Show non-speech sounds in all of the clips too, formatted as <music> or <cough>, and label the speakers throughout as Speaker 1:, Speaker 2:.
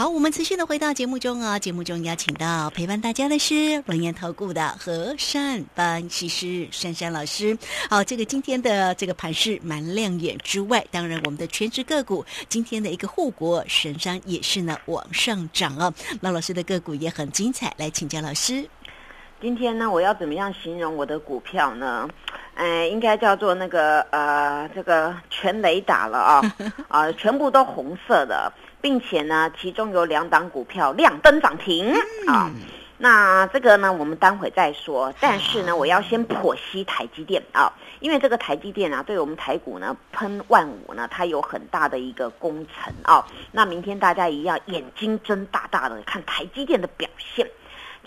Speaker 1: 好，我们持续的回到节目中啊，节目中邀请到陪伴大家的是龙岩投顾的和善班西师珊珊老师。好，这个今天的这个盘是蛮亮眼之外，当然我们的全职个股今天的一个护国神山也是呢往上涨哦。老老师的个股也很精彩，来请教老师。
Speaker 2: 今天呢，我要怎么样形容我的股票呢？呃，应该叫做那个呃，这个全雷打了啊 <laughs> 啊，全部都红色的。并且呢，其中有两档股票亮灯涨停啊。那这个呢，我们待会再说。但是呢，我要先剖析台积电啊，因为这个台积电啊，对我们台股呢喷万五呢，它有很大的一个工程啊。那明天大家一样眼睛睁大大的看台积电的表现。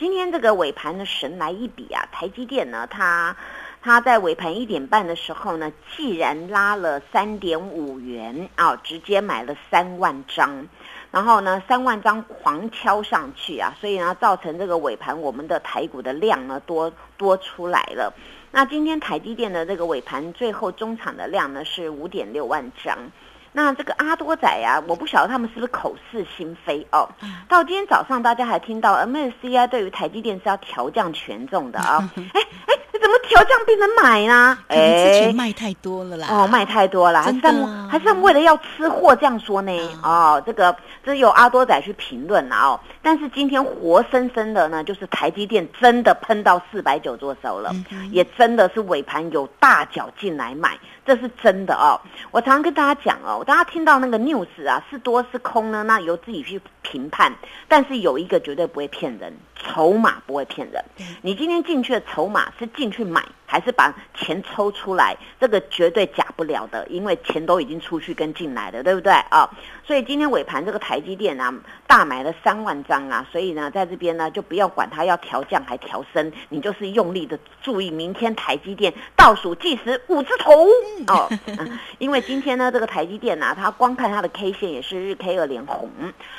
Speaker 2: 今天这个尾盘的神来一笔啊，台积电呢，它。它在尾盘一点半的时候呢，既然拉了三点五元啊，直接买了三万张，然后呢，三万张狂敲上去啊，所以呢，造成这个尾盘我们的台股的量呢多多出来了。那今天台积电的这个尾盘最后中场的量呢是五点六万张。那这个阿多仔呀，我不晓得他们是不是口是心非哦。到今天早上大家还听到 MSCI 对于台积电是要调降权重的啊，<laughs> 哎哎。怎么调降变成买呢？
Speaker 1: 哎，卖太多了啦！
Speaker 2: 哦，卖太多了，还是还是为了要吃货这样说呢？哦，这个这有阿多仔去评论了哦。但是今天活生生的呢，就是台积电真的喷到四百九做手了，也真的是尾盘有大脚进来买，这是真的哦。我常常跟大家讲哦，大家听到那个 news 啊，是多是空呢？那由自己去评判。但是有一个绝对不会骗人，筹码不会骗人。你今天进去的筹码是进去买。还是把钱抽出来，这个绝对假不了的，因为钱都已经出去跟进来了，对不对啊？所以今天尾盘这个台积电啊，大买了三万张啊，所以呢，在这边呢就不要管它要调降还调升，你就是用力的注意明天台积电倒数计时五字头哦，因为今天呢这个台积电啊，它光看它的 K 线也是日 K 二连红，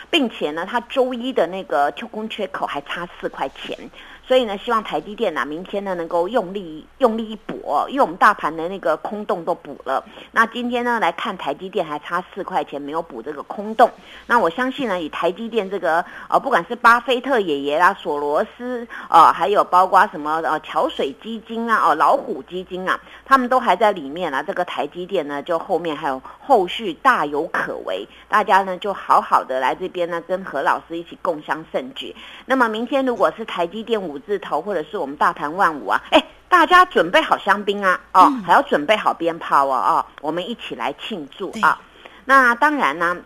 Speaker 2: 并且呢它周一的那个跳空缺口还差四块钱。所以呢，希望台积电呢，明天呢能够用力用力一补，因为我们大盘的那个空洞都补了。那今天呢来看台积电还差四块钱没有补这个空洞。那我相信呢，以台积电这个呃，不管是巴菲特爷爷啦、索罗斯啊，还有包括什么呃桥水基金啊、哦老虎基金啊，他们都还在里面啊。这个台积电呢，就后面还有后续大有可为。大家呢就好好的来这边呢，跟何老师一起共襄盛举。那么明天如果是台积电五字头，或者是我们大盘万五啊，哎，大家准备好香槟啊，哦，还要准备好鞭炮啊，哦，我们一起来庆祝啊。那当然呢，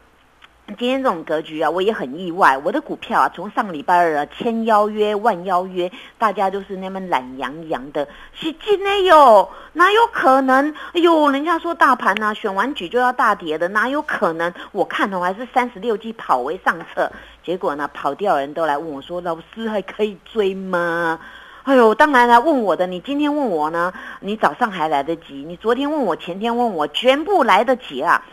Speaker 2: 今天这种格局啊，我也很意外。我的股票啊，从上个礼拜二啊，千邀约万邀约，大家都是那么懒洋洋的，是真的哟，哪有可能？哎呦，人家说大盘啊，选完举就要大跌的，哪有可能？我看的还是三十六计跑为上策。结果呢，跑掉人都来问我说：“老师还可以追吗？”哎呦，当然来问我的。你今天问我呢，你早上还来得及；你昨天问我，前天问我，全部来得及啊！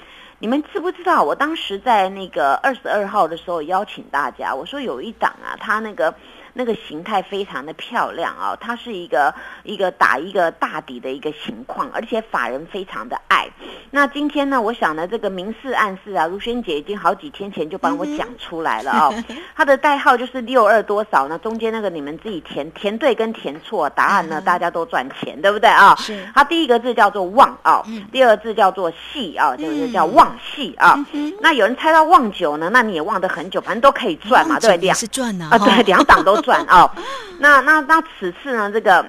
Speaker 2: 你们知不知道？我当时在那个二十二号的时候邀请大家，我说有一档啊，他那个。那个形态非常的漂亮啊，它是一个一个打一个大底的一个情况，而且法人非常的爱。那今天呢，我想呢，这个明示暗示啊，如萱姐已经好几天前就帮我讲出来了啊。<laughs> 它的代号就是六二多少呢？中间那个你们自己填填对跟填错，答案呢大家都赚钱，对不对啊？是。它第一个字叫做旺啊，第二个字叫做细啊，就是叫旺细啊。那有人猜到旺久呢，那你也旺得很久，反正都可以赚嘛，对不对？
Speaker 1: 是赚
Speaker 2: 啊，对，两档都。转哦，<laughs> 那那那此次呢？这个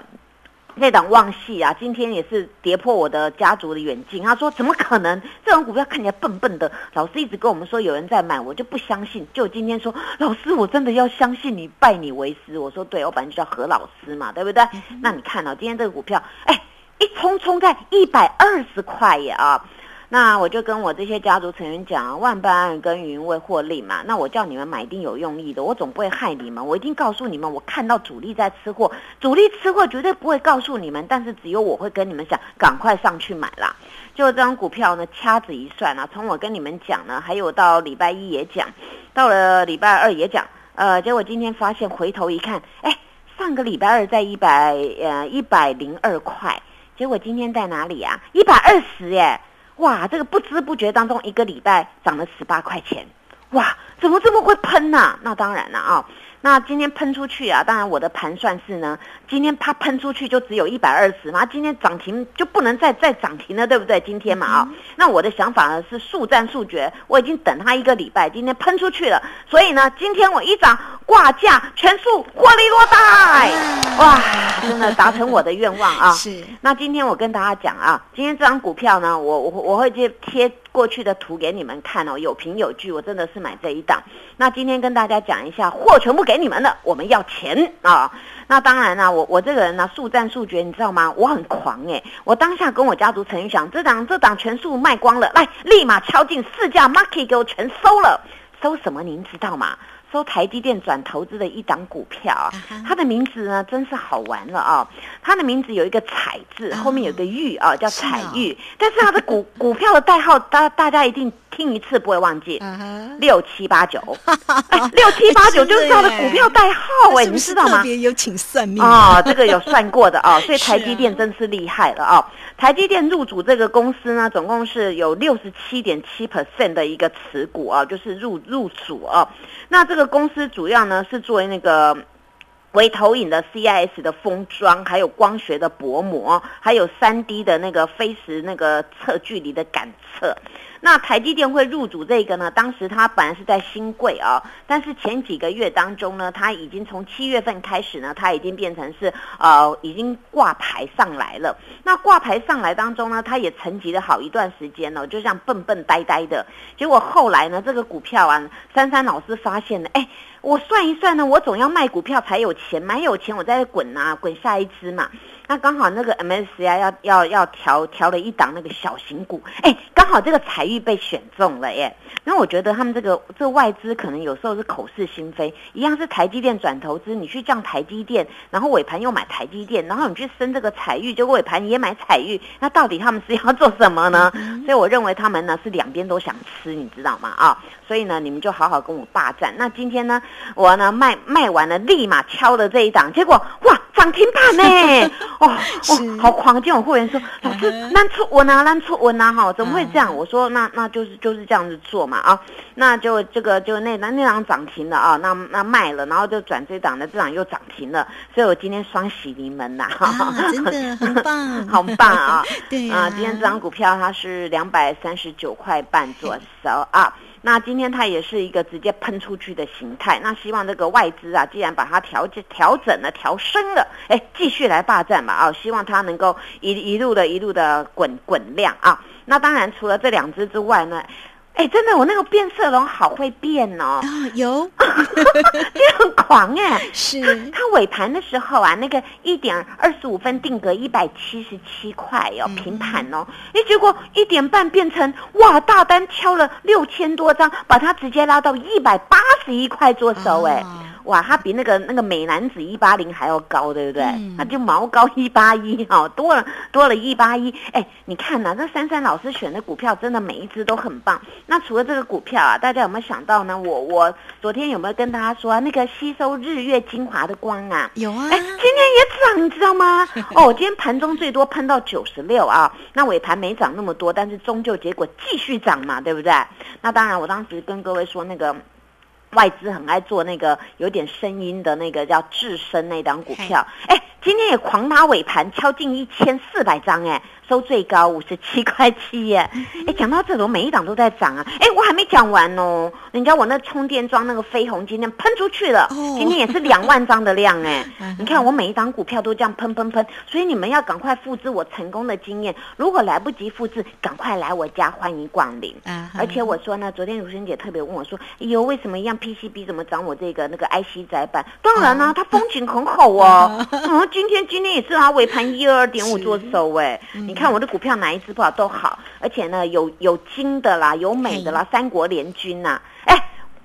Speaker 2: 那档旺系啊，今天也是跌破我的家族的远近。他说：“怎么可能？这种股票看起来笨笨的。”老师一直跟我们说有人在买，我就不相信。就今天说，老师我真的要相信你，拜你为师。我说：“对，我本来就叫何老师嘛，对不对？”那你看哦，今天这个股票，哎，一冲冲在一百二十块耶啊！那我就跟我这些家族成员讲，万般耕耘为获利嘛。那我叫你们买一定有用意的，我总不会害你们。我一定告诉你们，我看到主力在吃货，主力吃货绝对不会告诉你们，但是只有我会跟你们讲，赶快上去买啦。就这张股票呢，掐指一算啊，从我跟你们讲呢，还有到礼拜一也讲，到了礼拜二也讲，呃，结果今天发现回头一看，哎，上个礼拜二在一百呃一百零二块，结果今天在哪里啊？一百二十耶。哇，这个不知不觉当中，一个礼拜涨了十八块钱，哇，怎么这么会喷呢？那当然了啊。那今天喷出去啊，当然我的盘算是呢，今天它喷出去就只有一百二十嘛，今天涨停就不能再再涨停了，对不对？今天嘛啊，那我的想法呢是速战速决，我已经等它一个礼拜，今天喷出去了，所以呢，今天我一涨挂价全数获利落袋，哇，真的达成我的愿望啊！<laughs>
Speaker 1: 是。
Speaker 2: 那今天我跟大家讲啊，今天这张股票呢，我我我会贴贴。过去的图给你们看哦，有凭有据，我真的是买这一档。那今天跟大家讲一下，货全部给你们了，我们要钱啊！那当然啦，我我这个人呢，速战速决，你知道吗？我很狂哎！我当下跟我家族成员讲，这档这档全数卖光了，来，立马敲进市价 market 给我全收了，收什么您知道吗？收台积电转投资的一档股票啊，它的名字呢真是好玩了啊！它的名字有一个彩字，后面有个玉啊，叫彩玉。但是它的股 <laughs> 股票的代号，大大家一定听一次不会忘记，六七八九，<laughs> 六七八九就是它的股票代号哎，你知道吗？
Speaker 1: 特别有请算命
Speaker 2: 啊，这个有算过的啊，所以 <laughs> 台积电真是厉害了啊！台积电入主这个公司呢，总共是有六十七点七 percent 的一个持股啊，就是入入主啊。那这个公司主要呢是作为那个微投影的 CIS 的封装，还有光学的薄膜，还有 3D 的那个飞时那个测距离的感测。那台积电会入主这个呢？当时它本来是在新贵啊，但是前几个月当中呢，它已经从七月份开始呢，它已经变成是呃已经挂牌上来了。那挂牌上来当中呢，它也沉寂了好一段时间了，就像笨笨呆呆的。结果后来呢，这个股票啊，珊珊老师发现了，哎，我算一算呢，我总要卖股票才有钱，买有钱我再滚啊，滚下一支嘛。那刚好那个 MSCI 要要要调调了一档那个小型股，哎，刚好这个彩玉被选中了耶。那我觉得他们这个这外资可能有时候是口是心非，一样是台积电转投资，你去降台积电，然后尾盘又买台积电，然后你去升这个彩玉，就尾盘也买彩玉，那到底他们是要做什么呢？所以我认为他们呢是两边都想吃，你知道吗？啊，所以呢你们就好好跟我霸占。那今天呢我呢卖卖完了，立马敲了这一档，结果哇涨停板呢！<laughs> 哦哦，好狂！见我会员说：“老师，难出稳啊，难出稳啊！哈，怎么会这样？”我说：“那那就是就是这样子做嘛啊，那就这个就那那那档涨停了啊，那那卖了，然后就转这档的，这档又涨停了，所以我今天双喜临门呐！
Speaker 1: 真的很棒，<laughs>
Speaker 2: 好棒啊！<laughs>
Speaker 1: 对啊，
Speaker 2: 今天这张股票它是两百三十九块半做收啊。”那今天它也是一个直接喷出去的形态，那希望这个外资啊，既然把它调节调整了、调升了，哎，继续来霸占吧啊，希望它能够一一路的、一路的滚滚量啊。那当然，除了这两只之外呢。哎，真的，我那个变色龙好会变哦！
Speaker 1: 啊，有，
Speaker 2: 这很狂哎！<laughs>
Speaker 1: 是，
Speaker 2: 它尾盘的时候啊，那个一点二十五分定格一百七十七块哦，平盘哦，哎，结果一点半变成哇，大单敲了六千多张，把它直接拉到一百八十一块做手哎。哇，他比那个那个美男子一八零还要高，对不对？那就毛高一八一哦，多了多了一八一。哎，你看呐，这珊珊老师选的股票真的每一只都很棒。那除了这个股票啊，大家有没有想到呢？我我昨天有没有跟大家说那个吸收日月精华的光啊？
Speaker 1: 有啊。哎，今
Speaker 2: 天也涨，你知道吗？<laughs> 哦，今天盘中最多喷到九十六啊。那尾盘没涨那么多，但是终究结果继续涨嘛，对不对？那当然，我当时跟各位说那个。外资很爱做那个有点声音的那个叫智深那档股票，哎，今天也狂拉尾盘，敲进一千四百张，哎。收最高五十七 <laughs> 块七耶！<laughs> 哎，讲到这种，每一档都在涨啊！哎，我还没讲完哦。人家我那充电桩那个飞鸿今天喷出去了，今天也是两万张的量哎！<laughs> 你看我每一档股票都这样喷喷喷，所以你们要赶快复制我成功的经验。如果来不及复制，赶快来我家欢迎光临。而且我说呢，昨天如萱姐特别问我说：“哎呦，为什么一样 PCB 怎么涨我这个那个 IC 窄板？”当然啦，它风景很好哦。嗯，今天今天也是啊，尾盘一二点五做收哎。你看我的股票哪一只不好都好，而且呢有有金的啦，有美的啦，三国联军呐，哎，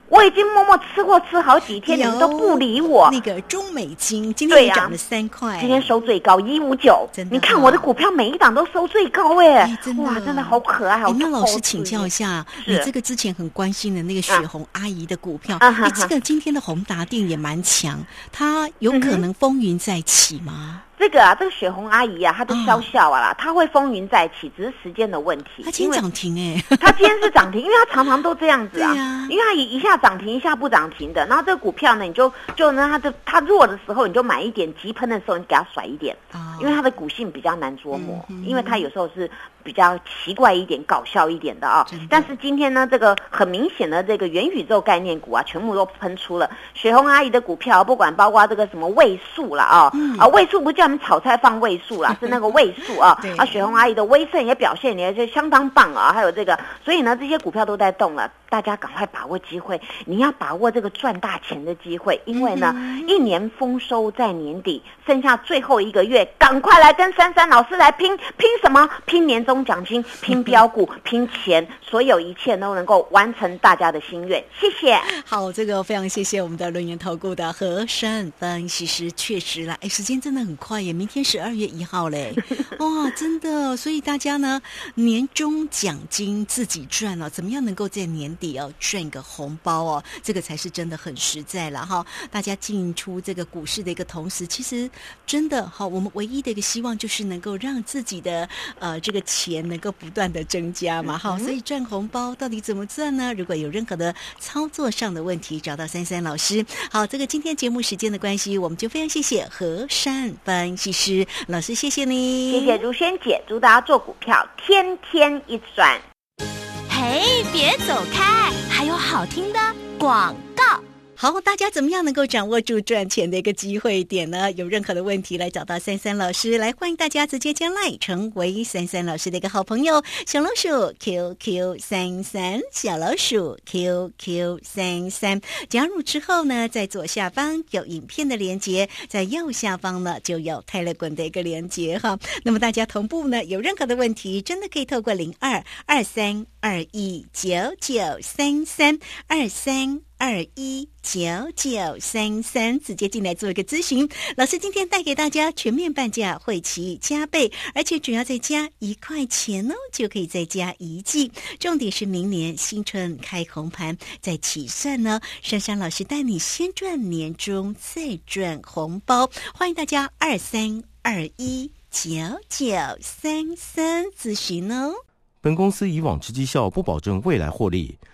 Speaker 2: 我已经默默吃货吃好几天，你们都不理我。
Speaker 1: 那个中美金今天涨了三块，
Speaker 2: 今天收最高一五九，你看我的股票每一档都收最高哎，哇，真的好可爱，好。
Speaker 1: 那老师请教一下，你这个之前很关心的那个雪红阿姨的股票，你，这个今天的宏达电也蛮强，它有可能风云再起吗？
Speaker 2: 这个啊，这个雪红阿姨啊，她的消笑啊啦，她会风云再起，只是时间的问题。
Speaker 1: 她今天涨停哎，<laughs>
Speaker 2: 她今天是涨停，因为她常常都这样子啊，
Speaker 1: 啊
Speaker 2: 因为她一一下涨停，一下不涨停的。然后这个股票呢，你就就呢，它的它弱的时候你就买一点，急喷的时候你给它甩一点，
Speaker 1: 啊
Speaker 2: 因为它的股性比较难琢磨，
Speaker 1: 嗯
Speaker 2: 因为它有时候是比较奇怪一点、搞笑一点的啊、但是今天呢，这个很明显的这个元宇宙概念股啊，全部都喷出了。雪红阿姨的股票，不管包括这个什么位数了啊、啊，位数不叫我们炒菜放位数啦，<laughs> 是那个位数啊。啊，雪红阿姨的威盛也表现也是相当棒啊，还有这个，所以呢，这些股票都在动了，大家赶快把握机会，你要把握这个赚大钱的机会，因为呢，一年丰收在年底，剩下最后一个月，赶快来跟珊珊老师来拼拼什么？拼年终奖金，拼标股，拼钱，所有一切都能够完成大家的心愿。谢谢。
Speaker 1: 好，这个非常谢谢我们的轮研投顾的和善分析师，确实啦，哎，时间真的很快耶，明天十二月一号嘞，<laughs> 哇，真的，所以大家呢，年终奖金自己赚哦，怎么样能够在年底哦赚一个红包哦，这个才是真的很实在了哈。大家进出这个股市的一个同时，其实真的哈，我们唯一的一个希望就是能够让自己的呃这个钱能够不断的增加嘛，哈，所以赚红包到底怎么赚呢？如果有任何的操作上的问题，找到三三老师。好，这个今天节目时间的关系，我们就非常谢谢何善分析师老师，谢谢你，
Speaker 2: 谢谢如萱姐，祝大家做股票天天一赚。
Speaker 3: 嘿，别走开，还有好听的广告。
Speaker 1: 好，大家怎么样能够掌握住赚钱的一个机会点呢？有任何的问题来找到三三老师，来欢迎大家直接加赖成为三三老师的一个好朋友，小老鼠 QQ 三三，小老鼠 QQ 三三。加入之后呢，在左下方有影片的连接，在右下方呢就有泰勒滚的一个连接哈。那么大家同步呢，有任何的问题，真的可以透过零二二三二一九九三三二三。二一九九三三，直接进来做一个咨询。老师今天带给大家全面半价，会期加倍，而且只要再加一块钱哦，就可以再加一季。重点是明年新春开红盘，再起算呢。珊珊老师带你先赚年终，再赚红包。欢迎大家二三二一九九三三咨询哦。
Speaker 4: 本公司以往之绩效不保证未来获利，